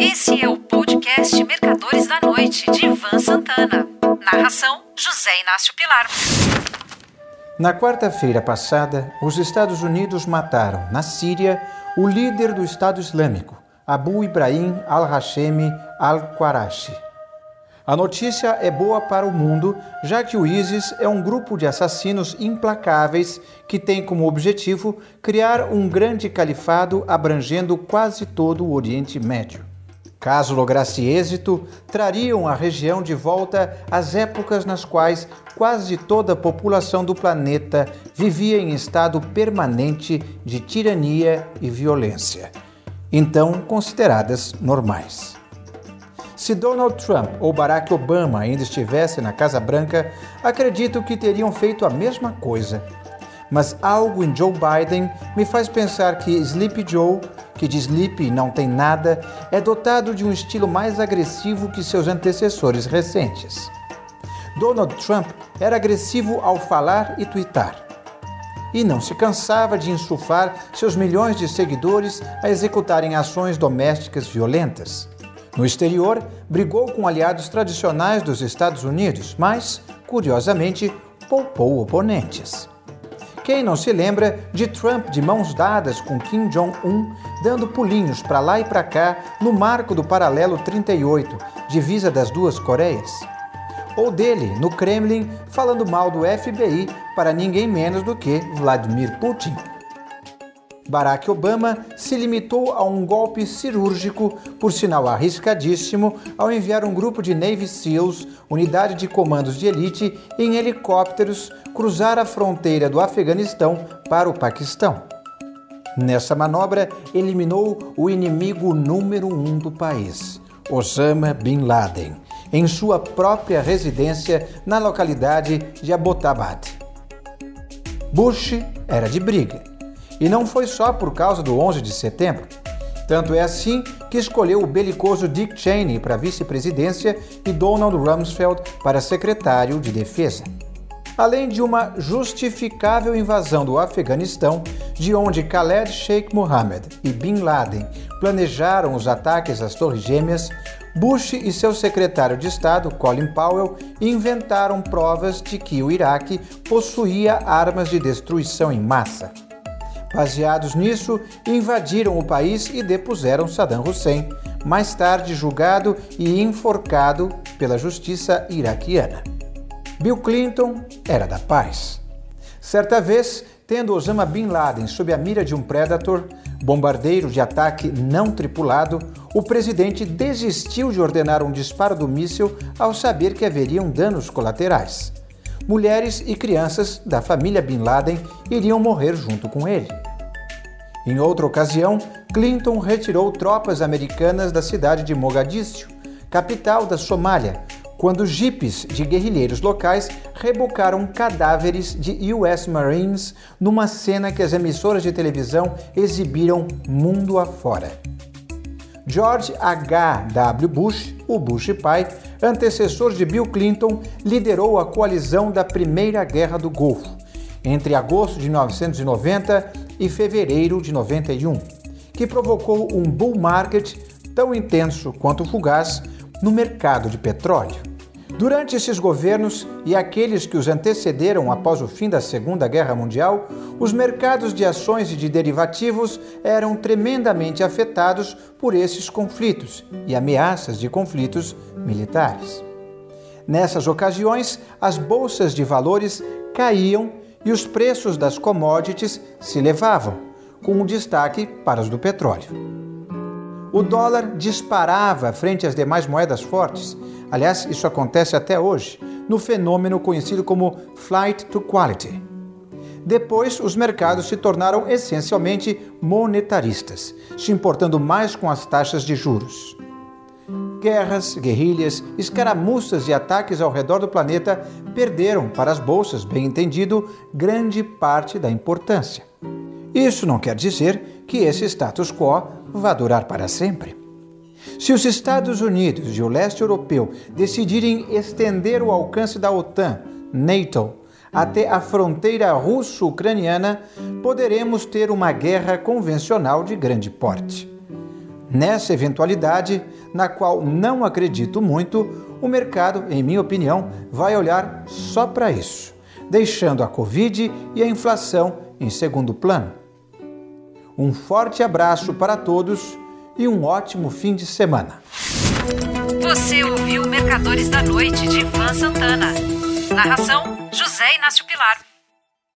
Esse é o podcast Mercadores da Noite, de Ivan Santana. Narração: José Inácio Pilar. Na quarta-feira passada, os Estados Unidos mataram, na Síria, o líder do Estado Islâmico, Abu Ibrahim al-Hashemi al-Qarashi. A notícia é boa para o mundo, já que o ISIS é um grupo de assassinos implacáveis que tem como objetivo criar um grande califado abrangendo quase todo o Oriente Médio. Caso lograsse êxito, trariam a região de volta às épocas nas quais quase toda a população do planeta vivia em estado permanente de tirania e violência, então consideradas normais. Se Donald Trump ou Barack Obama ainda estivessem na Casa Branca, acredito que teriam feito a mesma coisa. Mas algo em Joe Biden me faz pensar que Sleepy Joe, que de Sleepy não tem nada, é dotado de um estilo mais agressivo que seus antecessores recentes. Donald Trump era agressivo ao falar e twittar. E não se cansava de insuflar seus milhões de seguidores a executarem ações domésticas violentas. No exterior, brigou com aliados tradicionais dos Estados Unidos, mas, curiosamente, poupou oponentes. Quem não se lembra de Trump de mãos dadas com Kim Jong-un, dando pulinhos para lá e para cá no marco do paralelo 38, divisa das duas Coreias? Ou dele, no Kremlin, falando mal do FBI para ninguém menos do que Vladimir Putin? Barack Obama se limitou a um golpe cirúrgico, por sinal arriscadíssimo, ao enviar um grupo de Navy SEALs, unidade de comandos de elite, em helicópteros cruzar a fronteira do Afeganistão para o Paquistão. Nessa manobra, eliminou o inimigo número um do país, Osama Bin Laden, em sua própria residência na localidade de Abbottabad. Bush era de briga e não foi só por causa do 11 de setembro. Tanto é assim que escolheu o belicoso Dick Cheney para vice-presidência e Donald Rumsfeld para secretário de defesa. Além de uma justificável invasão do Afeganistão, de onde Khaled Sheikh Mohammed e Bin Laden planejaram os ataques às Torres Gêmeas, Bush e seu secretário de Estado, Colin Powell, inventaram provas de que o Iraque possuía armas de destruição em massa. Baseados nisso, invadiram o país e depuseram Saddam Hussein, mais tarde julgado e enforcado pela justiça iraquiana. Bill Clinton era da paz. Certa vez, tendo Osama Bin Laden sob a mira de um Predator, bombardeiro de ataque não tripulado, o presidente desistiu de ordenar um disparo do míssil ao saber que haveriam danos colaterais mulheres e crianças da família Bin Laden iriam morrer junto com ele. Em outra ocasião, Clinton retirou tropas americanas da cidade de Mogadíscio, capital da Somália, quando jipes de guerrilheiros locais rebocaram cadáveres de US Marines numa cena que as emissoras de televisão exibiram mundo afora. George H. W. Bush, o Bush pai, antecessor de Bill Clinton, liderou a coalizão da Primeira Guerra do Golfo, entre agosto de 1990 e fevereiro de 91, que provocou um bull market tão intenso quanto fugaz no mercado de petróleo. Durante esses governos e aqueles que os antecederam após o fim da Segunda Guerra Mundial, os mercados de ações e de derivativos eram tremendamente afetados por esses conflitos e ameaças de conflitos militares. Nessas ocasiões, as bolsas de valores caíam e os preços das commodities se elevavam, com um destaque para os do petróleo. O dólar disparava frente às demais moedas fortes. Aliás, isso acontece até hoje, no fenômeno conhecido como flight to quality. Depois, os mercados se tornaram essencialmente monetaristas, se importando mais com as taxas de juros. Guerras, guerrilhas, escaramuças e ataques ao redor do planeta perderam para as bolsas, bem entendido, grande parte da importância. Isso não quer dizer que esse status quo vá durar para sempre. Se os Estados Unidos e o leste europeu decidirem estender o alcance da OTAN, NATO, até a fronteira russo-ucraniana, poderemos ter uma guerra convencional de grande porte. Nessa eventualidade, na qual não acredito muito, o mercado, em minha opinião, vai olhar só para isso, deixando a Covid e a inflação em segundo plano. Um forte abraço para todos e um ótimo fim de semana. Você ouviu Mercadores da Noite de Ivan Santana. Narração: José Inácio Pilar.